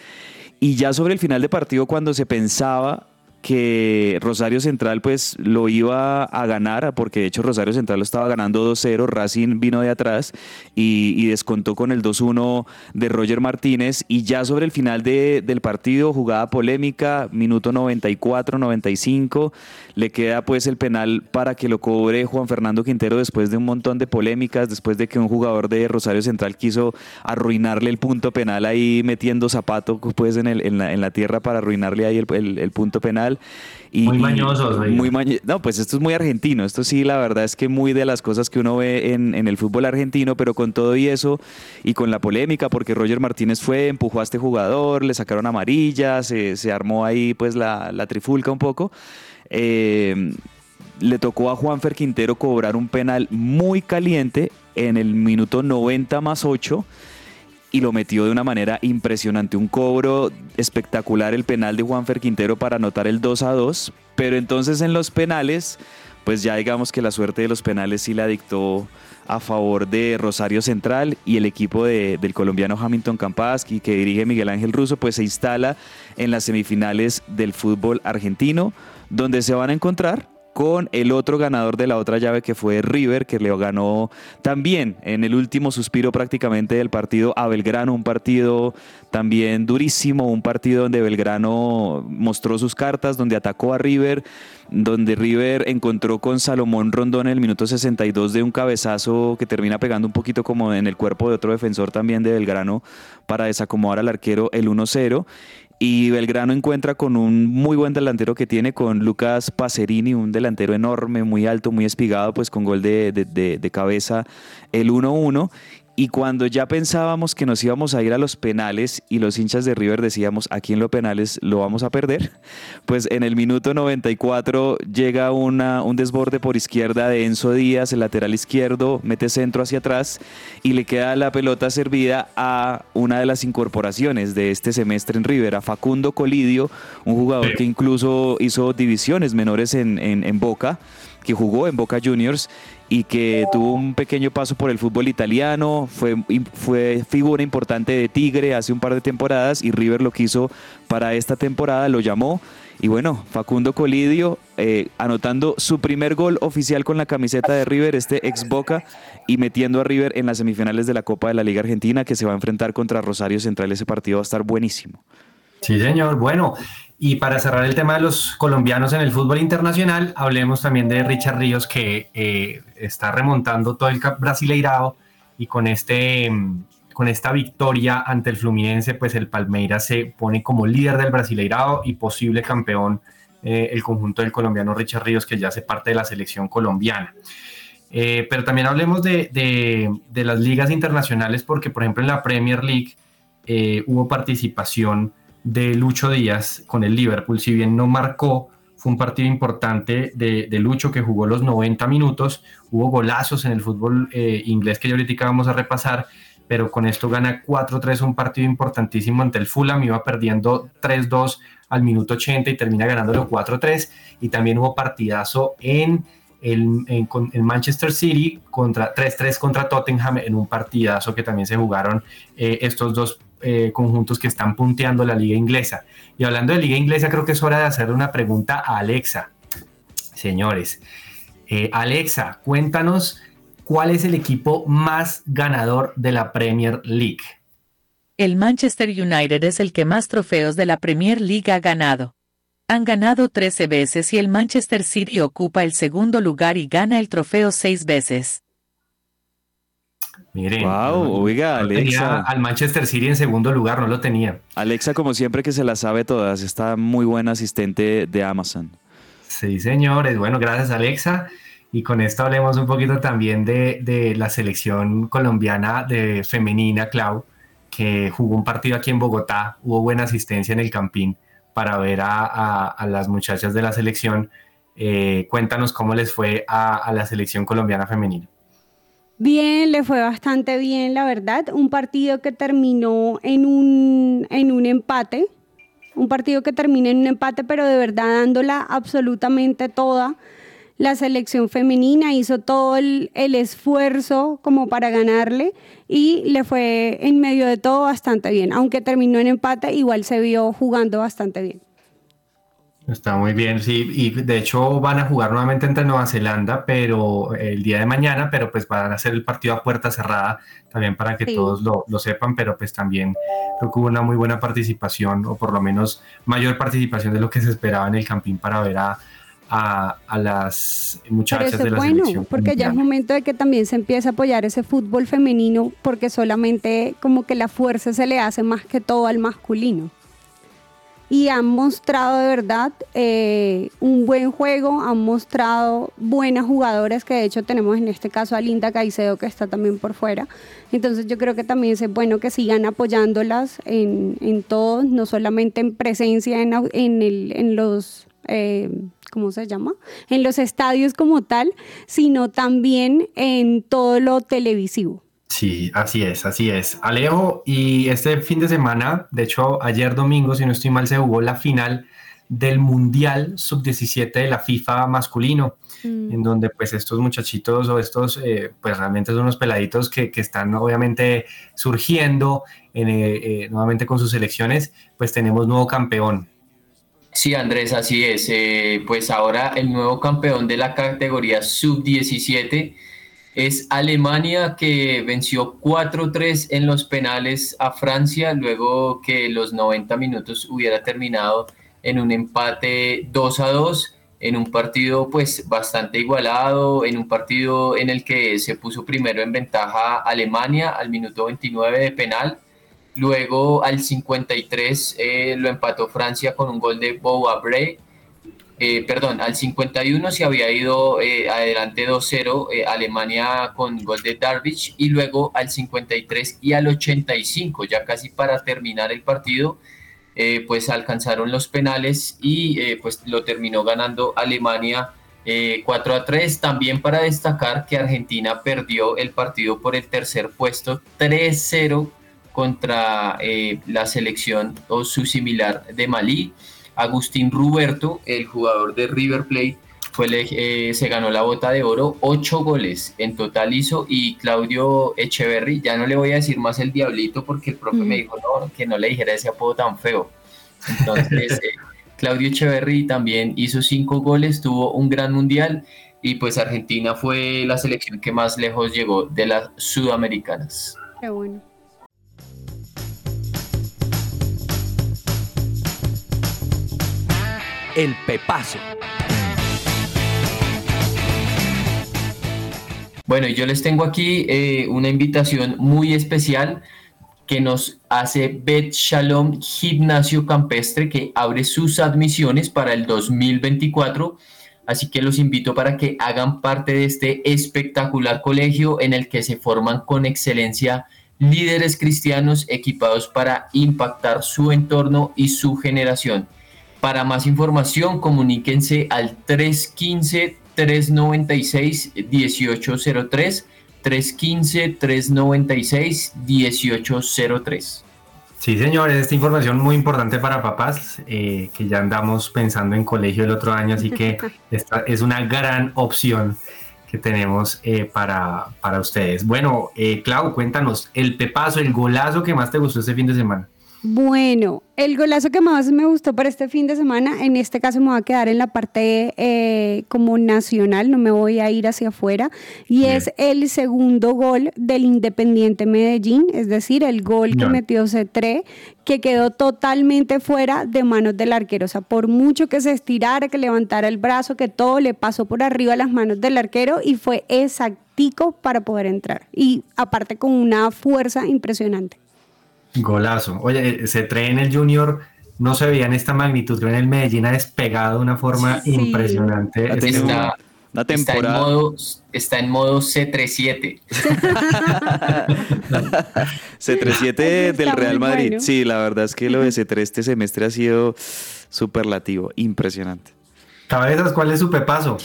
Y ya sobre el final de partido, cuando se pensaba que Rosario Central pues lo iba a ganar, porque de hecho Rosario Central lo estaba ganando 2-0, Racing vino de atrás y, descontó con el 2-1 de Roger Martínez y ya sobre el final del partido, jugada polémica, minuto 94-95, le queda pues el penal para que lo cobre Juan Fernando Quintero después de un montón de polémicas, después de que un jugador de Rosario Central quiso arruinarle el punto penal ahí metiendo zapato pues en, el, en, la, en la tierra para arruinarle ahí el punto penal y, muy mañosos. muy no, pues esto es muy argentino. Esto sí, la verdad es que muy de las cosas que uno ve en, el fútbol argentino, pero con todo y eso y con la polémica, porque Roger Martínez fue, empujó a este jugador, le sacaron amarilla, se, armó ahí pues la, trifulca un poco. Eh, le tocó a Juanfer Quintero cobrar un penal muy caliente en el minuto 90 más 8 y lo metió de una manera impresionante. Un cobro espectacular el penal de Juanfer Quintero para anotar el 2 a 2. Pero entonces en los penales, pues ya digamos que la suerte de los penales sí la dictó a favor de Rosario Central y el equipo del colombiano Hamilton Campaski que dirige Miguel Ángel Russo, pues se instala en las semifinales del fútbol argentino, donde se van a encontrar con el otro ganador de la otra llave que fue River, que le ganó también en el último suspiro prácticamente del partido a Belgrano, un partido también durísimo, un partido donde Belgrano mostró sus cartas, donde atacó a River, donde River encontró con Salomón Rondón en el minuto 62 de un cabezazo que termina pegando un poquito como en el cuerpo de otro defensor también de Belgrano para desacomodar al arquero el 1-0 y Belgrano encuentra con un muy buen delantero que tiene con Lucas Pacerini, un delantero enorme, muy alto, muy espigado, pues con gol de, de, cabeza el 1-1. Y cuando ya pensábamos que nos íbamos a ir a los penales y los hinchas de River decíamos, aquí en los penales lo vamos a perder, pues en el minuto 94 llega una, un desborde por izquierda de Enzo Díaz, el lateral izquierdo, mete centro hacia atrás y le queda la pelota servida a una de las incorporaciones de este semestre en River, a Facundo Colidio, un jugador que incluso hizo divisiones menores en, en, en Boca que jugó en Boca Juniors y que tuvo un pequeño paso por el fútbol italiano, fue, fue figura importante de Tigre hace un par de temporadas y River lo quiso para esta temporada, lo llamó y bueno, Facundo Colidio eh, anotando su primer gol oficial con la camiseta de River, este ex Boca, y metiendo a River en las semifinales de la Copa de la Liga Argentina que se va a enfrentar contra Rosario Central. Ese partido va a estar buenísimo. Sí, señor. Bueno, y para cerrar el tema de los colombianos en el fútbol internacional, hablemos también de Richard Ríos, que eh, está remontando todo el Brasileirado y con, este, con esta victoria ante el Fluminense, pues el Palmeiras se pone como líder del Brasileirado y posible campeón eh, el conjunto del colombiano Richard Ríos, que ya hace parte de la selección colombiana. Eh, pero también hablemos de, de, las ligas internacionales, porque por ejemplo en la Premier League hubo participación de Lucho Díaz con el Liverpool, si bien no marcó, fue un partido importante de, Lucho que jugó los 90 minutos, hubo golazos en el fútbol eh, inglés que ya ahorita vamos a repasar, pero con esto gana 4-3 un partido importantísimo ante el Fulham, iba perdiendo 3-2 al minuto 80 y termina ganándolo 4-3, y también hubo partidazo en el, Manchester City contra 3-3 contra Tottenham en un partidazo que también se jugaron eh, estos dos eh, conjuntos que están punteando la liga inglesa. Y hablando de liga inglesa, creo que es hora de hacer una pregunta a Alexa. Señores, eh, Alexa, cuéntanos cuál es el equipo más ganador de la Premier League. El Manchester United es el que más trofeos de la Premier League ha ganado. Han ganado 13 veces y el Manchester City ocupa el segundo lugar y gana el trofeo 6 veces. Miren, wow, oiga, Alexa. al Manchester City en segundo lugar, no lo tenía. Alexa, como siempre, que se la sabe todas, está muy buena asistente de Amazon. Sí, señores. Bueno, gracias, Alexa. Y con esto hablemos un poquito también de, la selección colombiana de femenina, Clau, que jugó un partido aquí en Bogotá. Hubo buena asistencia en el Campín para ver a, las muchachas de la selección. Eh, cuéntanos cómo les fue a la selección colombiana femenina. Bien, le fue bastante bien, la verdad. Un partido que terminó en un, en un empate, un partido que termina en un empate, pero de verdad dándola absolutamente toda. La selección femenina hizo todo el, el, esfuerzo como para ganarle y le fue en medio de todo bastante bien. Aunque terminó en empate, igual se vio jugando bastante bien. Está muy bien, sí, y de hecho van a jugar nuevamente entre Nueva Zelanda, pero el día de mañana, pero pues van a hacer el partido a puerta cerrada también para que todos lo, lo, sepan, pero pues también creo que hubo una muy buena participación, o por lo menos mayor participación de lo que se esperaba en el campín para ver a, a, a las muchachas de la bueno, selección. Porque ya es momento de que también se empiece a apoyar ese fútbol femenino, porque solamente como que la fuerza se le hace más que todo al masculino y han mostrado de verdad eh, un buen juego, han mostrado buenas jugadoras que de hecho tenemos en este caso a Linda Caicedo que está también por fuera. Entonces yo creo que también es bueno que sigan apoyándolas en, en todo, no solamente en presencia en, en, los... Eh, ¿Cómo se llama? En los estadios como tal, sino también en todo lo televisivo. Sí, así es, así es. Alejo, y este fin de semana, de hecho ayer domingo, si no estoy mal, se jugó la final del Mundial Sub-17 de la FIFA masculino, mm. en donde pues estos muchachitos o estos, eh, pues realmente son unos peladitos que, que están obviamente surgiendo en, eh, eh, nuevamente con sus selecciones, pues tenemos nuevo campeón. Sí, Andrés, así es. Eh, pues ahora el nuevo campeón de la categoría Sub-17 es Alemania que venció 4-3 en los penales a Francia luego que los 90 minutos hubiera terminado en un empate 2 a 2 en un partido pues bastante igualado, en un partido en el que se puso primero en ventaja Alemania al minuto 29 de penal, luego al 53 eh, lo empató Francia con un gol de Boa Bray eh, perdón, al 51 se había ido eh, adelante 2-0 eh, Alemania con gol de Darvish y luego al 53 y al 85, ya casi para terminar el partido, pues alcanzaron los penales y pues lo terminó ganando Alemania 4 a 3. También para destacar que Argentina perdió el partido por el tercer puesto 3-0 contra la selección o su similar de Malí. Agustín Ruberto, el jugador de River Plate, fue, eh, se ganó la bota de oro, ocho goles en total hizo y Claudio Echeverry, ya no le voy a decir más el diablito porque el profe me dijo no, que no le dijera ese apodo tan feo. Entonces, eh, Claudio Echeverry también hizo cinco goles, tuvo un gran mundial y pues Argentina fue la selección que más lejos llegó de las sudamericanas. Qué bueno. El Pepazo. Bueno, yo les tengo aquí eh, una invitación muy especial que nos hace Bet Shalom Gimnasio Campestre, que abre sus admisiones para el 2024. Así que los invito para que hagan parte de este espectacular colegio en el que se forman con excelencia líderes cristianos equipados para impactar su entorno y su generación. Para más información, comuníquense al 315-396-1803. 315-396-1803. Sí, señores, esta información muy importante para papás, eh, que ya andamos pensando en colegio el otro año, así que esta es una gran opción que tenemos eh, para, para, ustedes. Bueno, eh, Clau, cuéntanos, el pepazo, el golazo que más te gustó este fin de semana. Bueno, el golazo que más me gustó para este fin de semana, en este caso me voy a quedar en la parte eh, como nacional, no me voy a ir hacia afuera, y es el segundo gol del Independiente Medellín, es decir, el gol que metió Cetré, que quedó totalmente fuera de manos del arquero. O sea, por mucho que se estirara, que levantara el brazo, que todo le pasó por arriba a las manos del arquero y fue exactico para poder entrar. Y aparte con una fuerza impresionante. Golazo. Oye, se trae en el Junior, no se veía en esta magnitud, pero en el Medellín ha despegado de una forma impresionante. Está, una temporada. Está en modo, C37. C37 del Real Madrid. Sí, la verdad es que lo de C3 este semestre ha sido superlativo, impresionante. Cabezas, ¿cuál es su pepazo?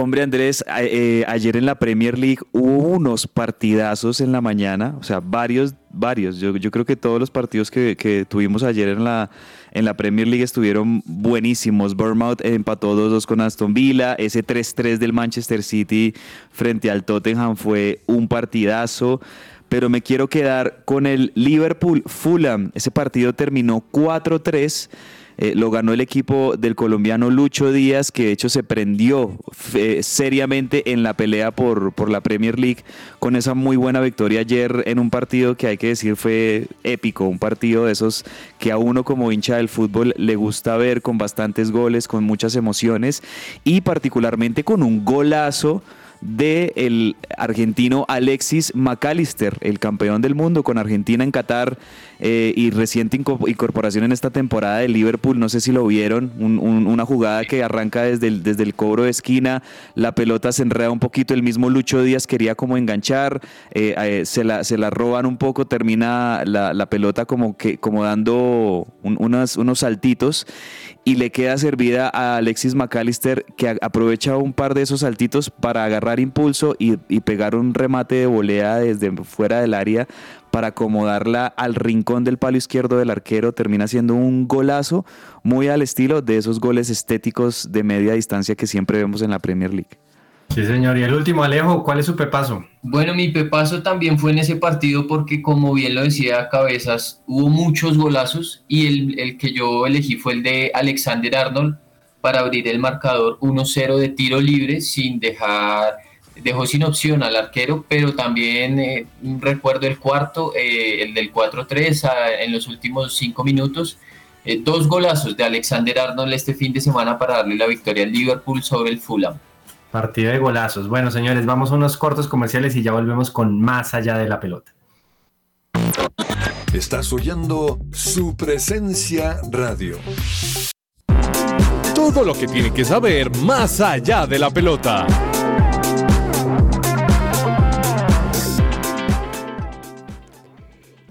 Hombre Andrés, eh, ayer en la Premier League hubo unos partidazos en la mañana, o sea, varios, varios. Yo, creo que todos los partidos que, tuvimos ayer en la, en la Premier League estuvieron buenísimos. Bournemouth empató 2-2 con Aston Villa, ese 3-3 del Manchester City frente al Tottenham fue un partidazo. Pero me quiero quedar con el Liverpool Fulham. Ese partido terminó 4-3 Eh, lo ganó el equipo del colombiano Lucho Díaz, que de hecho se prendió eh, seriamente en la pelea por, por la Premier League con esa muy buena victoria ayer en un partido que hay que decir fue épico, un partido de esos que a uno como hincha del fútbol le gusta ver con bastantes goles, con muchas emociones y particularmente con un golazo de el argentino Alexis McAllister, el campeón del mundo con Argentina en Qatar eh, y reciente incorporación en esta temporada de Liverpool. No sé si lo vieron, una jugada que arranca desde el, desde el cobro de esquina, la pelota se enreda un poquito, el mismo Lucho Díaz quería como enganchar, eh, eh, se, la, se la roban un poco, termina la, pelota como, que, como dando unos saltitos y le queda servida a Alexis McAllister que aprovecha un par de esos saltitos para agarrar impulso y, pegar un remate de volea desde fuera del área para acomodarla al rincón del palo izquierdo del arquero. Termina siendo un golazo muy al estilo de esos goles estéticos de media distancia que siempre vemos en la Premier League. Sí, señor. Y el último, Alejo, ¿cuál es su pepazo? Bueno, mi pepazo también fue en ese partido porque, como bien lo decía Cabezas, hubo muchos golazos y el, que yo elegí fue el de Alexander Arnold para abrir el marcador 1-0 de tiro libre sin dejar, dejó sin opción al arquero, pero también eh, recuerdo el cuarto, eh, el del 4-3 en los últimos cinco minutos. Eh, dos golazos de Alexander Arnold este fin de semana para darle la victoria al Liverpool sobre el Fulham. Partido de golazos. Bueno, señores, vamos a unos cortos comerciales y ya volvemos con más allá de la pelota. Estás oyendo su presencia radio. Todo lo que tiene que saber más allá de la pelota.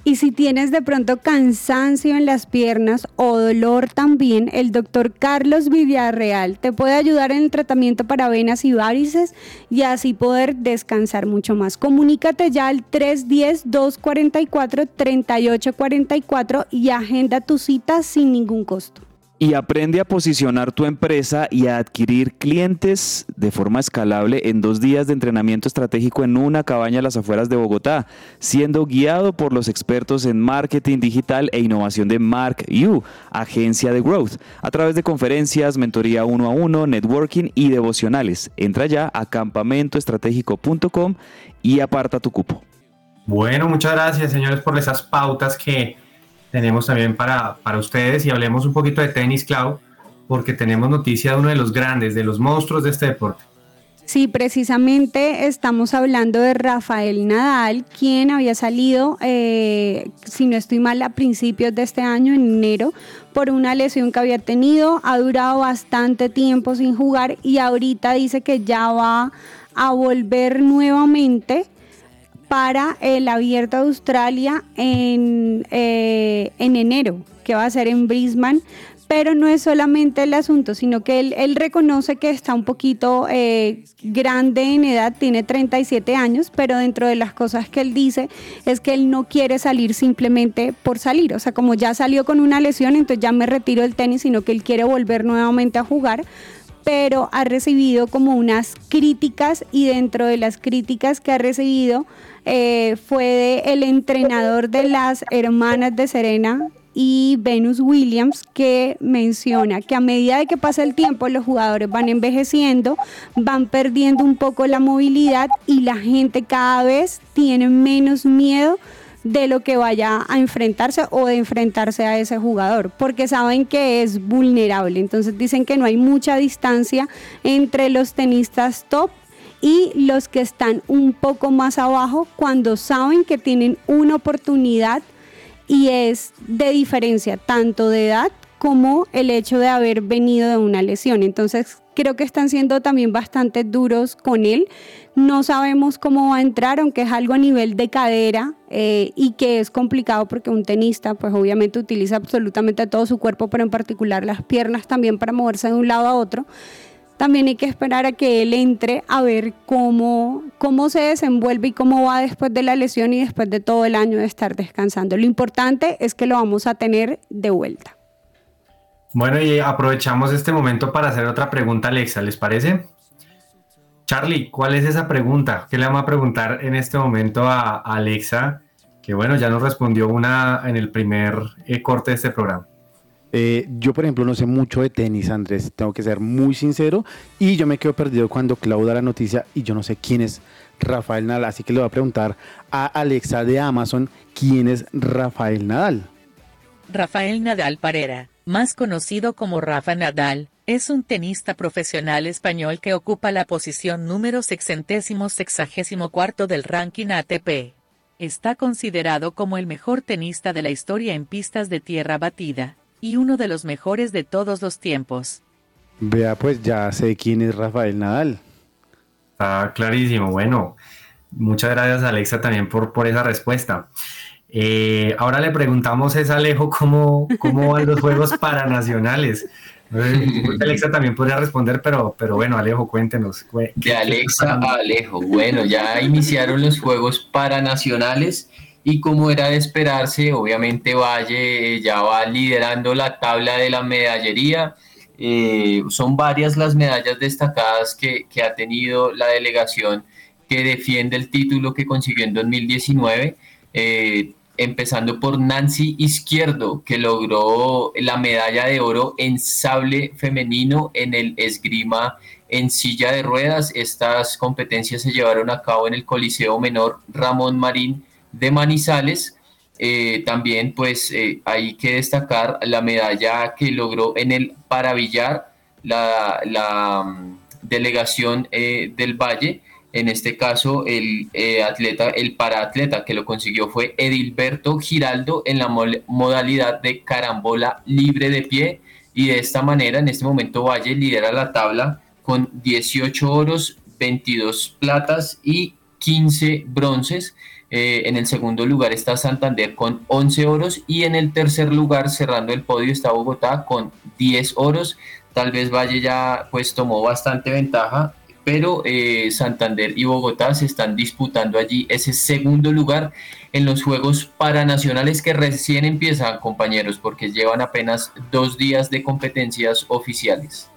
Y si tienes de pronto cansancio en las piernas o dolor también, el doctor Carlos Villarreal te puede ayudar en el tratamiento para venas y varices y así poder descansar mucho más. Comunícate ya al 310-244-3844 y agenda tu cita sin ningún costo y aprende a posicionar tu empresa y a adquirir clientes de forma escalable en dos días de entrenamiento estratégico en una cabaña a las afueras de Bogotá, siendo guiado por los expertos en marketing digital e innovación de Mark U, agencia de growth, a través de conferencias, mentoría uno a uno, networking y devocionales. Entra ya a campamentoestratégico.com y aparta tu cupo. Bueno, muchas gracias señores por esas pautas que tenemos también para, para ustedes y hablemos un poquito de tenis, Clau, porque tenemos noticia de uno de los grandes, de los monstruos de este deporte. Sí, precisamente estamos hablando de Rafael Nadal, quien había salido, eh, si no estoy mal, a principios de este año, en enero, por una lesión que había tenido. Ha durado bastante tiempo sin jugar y ahorita dice que ya va a volver nuevamente para el Abierto de Australia en, eh, en enero, que va a ser en Brisbane. Pero no es solamente el asunto, sino que él, reconoce que está un poquito eh, grande en edad, tiene 37 años, pero dentro de las cosas que él dice es que él no quiere salir simplemente por salir. O sea, como ya salió con una lesión, entonces ya me retiro del tenis, sino que él quiere volver nuevamente a jugar pero ha recibido como unas críticas y dentro de las críticas que ha recibido eh, fue de el entrenador de las hermanas de Serena y Venus Williams que menciona que a medida de que pasa el tiempo los jugadores van envejeciendo, van perdiendo un poco la movilidad y la gente cada vez tiene menos miedo de lo que vaya a enfrentarse o de enfrentarse a ese jugador, porque saben que es vulnerable. Entonces dicen que no hay mucha distancia entre los tenistas top y los que están un poco más abajo cuando saben que tienen una oportunidad y es de diferencia tanto de edad como el hecho de haber venido de una lesión. Entonces creo que están siendo también bastante duros con él. No sabemos cómo va a entrar, aunque es algo a nivel de cadera eh, y que es complicado porque un tenista pues obviamente utiliza absolutamente todo su cuerpo, pero en particular las piernas también para moverse de un lado a otro también hay que esperar a que él entre a ver cómo, cómo se desenvuelve y cómo va después de la lesión y después de todo el año de estar descansando. Lo importante es que lo vamos a tener de vuelta. Bueno, y aprovechamos este momento para hacer otra pregunta, Alexa, ¿les parece? Charlie, ¿cuál es esa pregunta? ¿Qué le vamos a preguntar en este momento a, Alexa? Que bueno, ya nos respondió una en el primer eh, corte de este programa. Eh, yo, por ejemplo, no sé mucho de tenis, Andrés, tengo que ser muy sincero. Y yo me quedo perdido cuando Claudia la noticia y yo no sé quién es Rafael Nadal. Así que le voy a preguntar a Alexa de Amazon quién es Rafael Nadal. Rafael Nadal Parera, más conocido como Rafa Nadal, es un tenista profesional español que ocupa la posición número sexentésimo sexagésimo cuarto del ranking ATP. Está considerado como el mejor tenista de la historia en pistas de tierra batida, y uno de los mejores de todos los tiempos. Vea, pues ya sé quién es Rafael Nadal. Está clarísimo. Bueno, muchas gracias Alexa también por, por esa respuesta. Eh, ahora le preguntamos a Alejo cómo, cómo van los juegos paranacionales. Alexa también podría responder, pero, pero bueno, Alejo, cuéntenos. De Alexa a Alejo. Bueno, ya iniciaron los juegos paranacionales y como era de esperarse, obviamente Valle eh, ya va liderando la tabla de la medallería. Eh, son varias las medallas destacadas que, que, ha tenido la delegación que defiende el título que consiguió en 2019. Eh, empezando por Nancy Izquierdo, que logró la medalla de oro en sable femenino en el esgrima en silla de ruedas. Estas competencias se llevaron a cabo en el Coliseo Menor Ramón Marín de Manizales. Eh, también pues eh, hay que destacar la medalla que logró en el paravillar la, mm, delegación eh, del Valle en este caso, el eh, atleta, el paraatleta que lo consiguió fue Edilberto Giraldo en la modalidad de carambola libre de pie. Y de esta manera, en este momento, Valle lidera la tabla con 18 oros, 22 platas y 15 bronces. Eh, en el segundo lugar está Santander con 11 oros y en el tercer lugar, cerrando el podio, está Bogotá con 10 oros. Tal vez Valle ya pues tomó bastante ventaja pero eh, Santander y Bogotá se están disputando allí ese segundo lugar en los Juegos Paranacionales que recién empiezan, compañeros, porque llevan apenas dos días de competencias oficiales.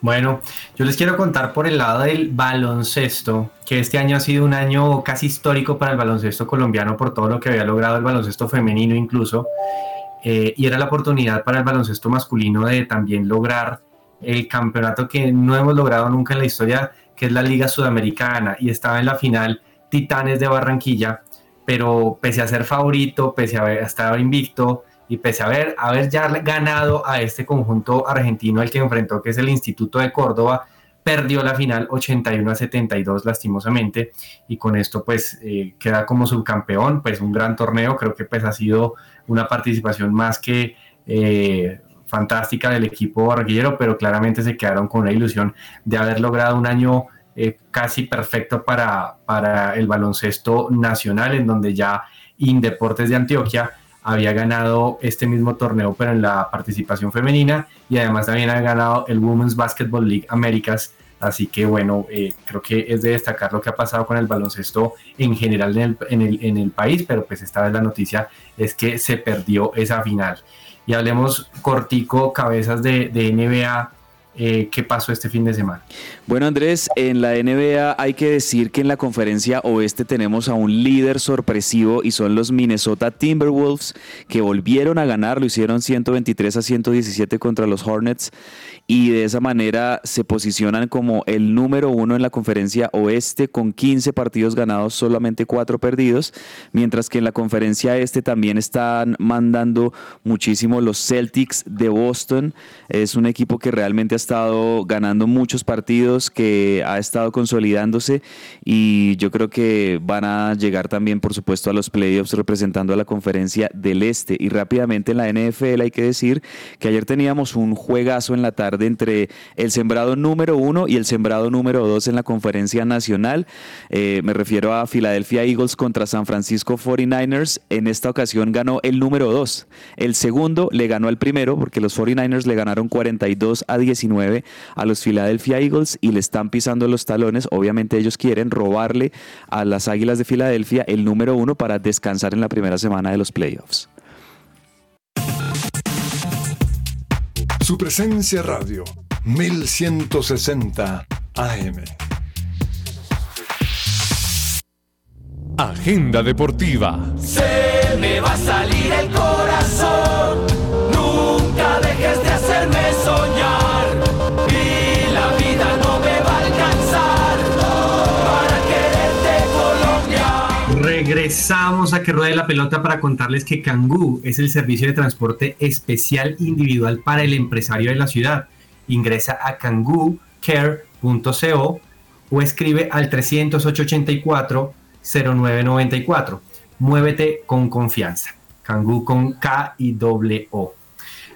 Bueno, yo les quiero contar por el lado del baloncesto, que este año ha sido un año casi histórico para el baloncesto colombiano por todo lo que había logrado el baloncesto femenino incluso, eh, y era la oportunidad para el baloncesto masculino de también lograr el campeonato que no hemos logrado nunca en la historia, que es la Liga Sudamericana, y estaba en la final Titanes de Barranquilla, pero pese a ser favorito, pese a estado invicto y pese a haber, haber ya ganado a este conjunto argentino al que enfrentó, que es el Instituto de Córdoba, perdió la final 81 a 72 lastimosamente y con esto pues eh, queda como subcampeón, pues un gran torneo, creo que pues ha sido una participación más que eh, fantástica del equipo barranquillero, pero claramente se quedaron con una ilusión de haber logrado un año eh, casi perfecto para, para el baloncesto nacional, en donde ya Indeportes de Antioquia había ganado este mismo torneo, pero en la participación femenina, y además también ha ganado el Women's Basketball League Américas. Así que bueno, eh, creo que es de destacar lo que ha pasado con el baloncesto en general en el, en el, en el país, pero pues esta vez la noticia es que se perdió esa final y hablemos cortico, cabezas de, de NBA, eh, qué pasó este fin de semana. Bueno Andrés, en la NBA hay que decir que en la conferencia oeste tenemos a un líder sorpresivo y son los Minnesota Timberwolves que volvieron a ganar, lo hicieron 123 a 117 contra los Hornets y de esa manera se posicionan como el número uno en la conferencia oeste con 15 partidos ganados, solamente 4 perdidos, mientras que en la conferencia este también están mandando muchísimo los Celtics de Boston. Es un equipo que realmente ha estado ganando muchos partidos, que ha estado consolidándose y yo creo que van a llegar también, por supuesto, a los playoffs representando a la conferencia del este. Y rápidamente en la NFL hay que decir que ayer teníamos un juegazo en la tarde entre el sembrado número uno y el sembrado número dos en la conferencia nacional. Eh, me refiero a Philadelphia Eagles contra San Francisco 49ers. En esta ocasión ganó el número dos. El segundo le ganó al primero porque los 49ers le ganaron 42 a 19 a los Philadelphia Eagles y le están pisando los talones. Obviamente ellos quieren robarle a las Águilas de Filadelfia el número uno para descansar en la primera semana de los playoffs. Su presencia radio, 1160 AM. Agenda deportiva. Se me va a salir el corazón. Regresamos a que ruede la pelota para contarles que Kangoo es el servicio de transporte especial individual para el empresario de la ciudad. Ingresa a kangoocare.co o escribe al 384 0994. Muévete con confianza. Kangoo con K y doble O.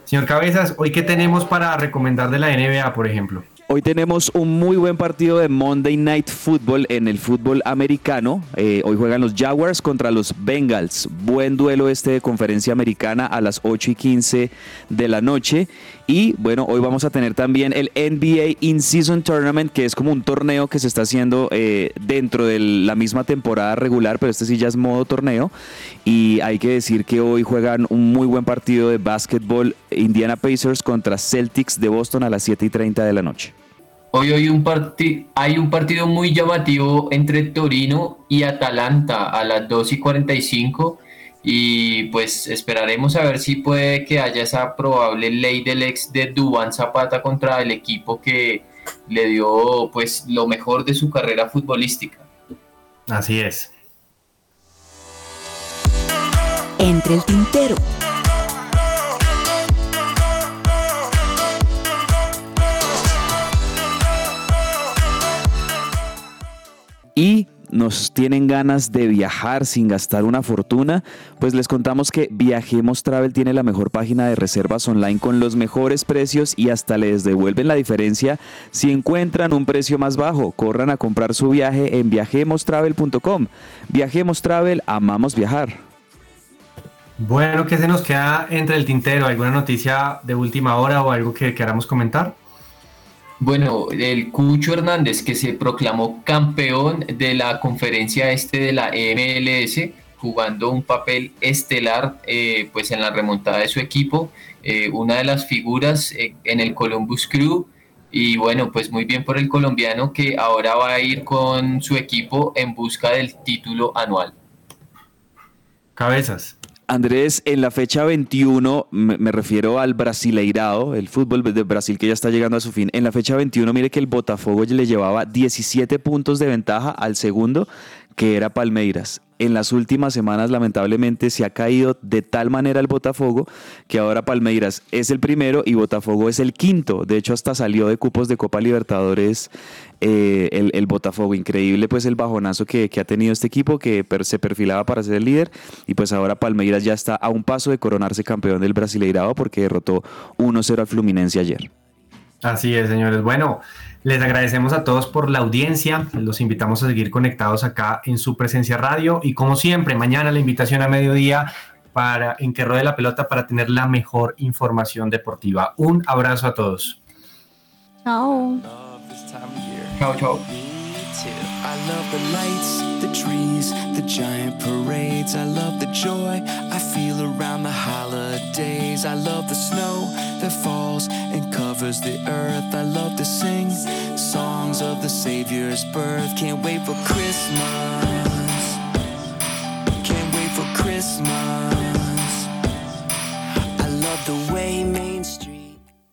Señor Cabezas, hoy qué tenemos para recomendar de la NBA, por ejemplo. Hoy tenemos un muy buen partido de Monday Night Football en el fútbol americano. Eh, hoy juegan los Jaguars contra los Bengals. Buen duelo este de conferencia americana a las 8 y 15 de la noche. Y bueno, hoy vamos a tener también el NBA In-Season Tournament, que es como un torneo que se está haciendo eh, dentro de la misma temporada regular, pero este sí ya es modo torneo. Y hay que decir que hoy juegan un muy buen partido de básquetbol Indiana Pacers contra Celtics de Boston a las 7 y 30 de la noche. Hoy, hoy un hay un partido muy llamativo entre Torino y Atalanta a las 2 y 45 y pues esperaremos a ver si puede que haya esa probable ley del ex de Dubán Zapata contra el equipo que le dio pues lo mejor de su carrera futbolística. Así es. Entre el tintero. y nos tienen ganas de viajar sin gastar una fortuna, pues les contamos que Viajemos Travel tiene la mejor página de reservas online con los mejores precios y hasta les devuelven la diferencia si encuentran un precio más bajo. Corran a comprar su viaje en viajemostravel.com. Viajemos Travel, amamos viajar. Bueno, ¿qué se nos queda entre el tintero? ¿Alguna noticia de última hora o algo que queramos comentar? Bueno, el Cucho Hernández que se proclamó campeón de la conferencia este de la MLS, jugando un papel estelar eh, pues en la remontada de su equipo, eh, una de las figuras eh, en el Columbus Crew y bueno, pues muy bien por el colombiano que ahora va a ir con su equipo en busca del título anual. Cabezas. Andrés, en la fecha 21, me, refiero al Brasileirado, el fútbol de Brasil que ya está llegando a su fin. En la fecha 21, mire que el Botafogo le llevaba 17 puntos de ventaja al segundo, que era Palmeiras en las últimas semanas lamentablemente se ha caído de tal manera el Botafogo que ahora Palmeiras es el primero y Botafogo es el quinto. De hecho, hasta salió de cupos de Copa Libertadores eh, el, Botafogo. Increíble pues el bajonazo que, ha tenido este equipo que se perfilaba para ser el líder y pues ahora Palmeiras ya está a un paso de coronarse campeón del Brasileirado porque derrotó 1-0 al Fluminense ayer. Así es, señores. Bueno, les agradecemos a todos por la audiencia. Los invitamos a seguir conectados acá en su presencia radio. Y como siempre, mañana la invitación a mediodía para en que ruede la pelota para tener la mejor información deportiva. Un abrazo a todos. Chao. Chao, chao. Trees, the giant parades. I love the joy I feel around the holidays. I love the snow that falls and covers the earth. I love to sing songs of the Savior's birth. Can't wait for Christmas. Can't wait for Christmas. I love the way Main Street.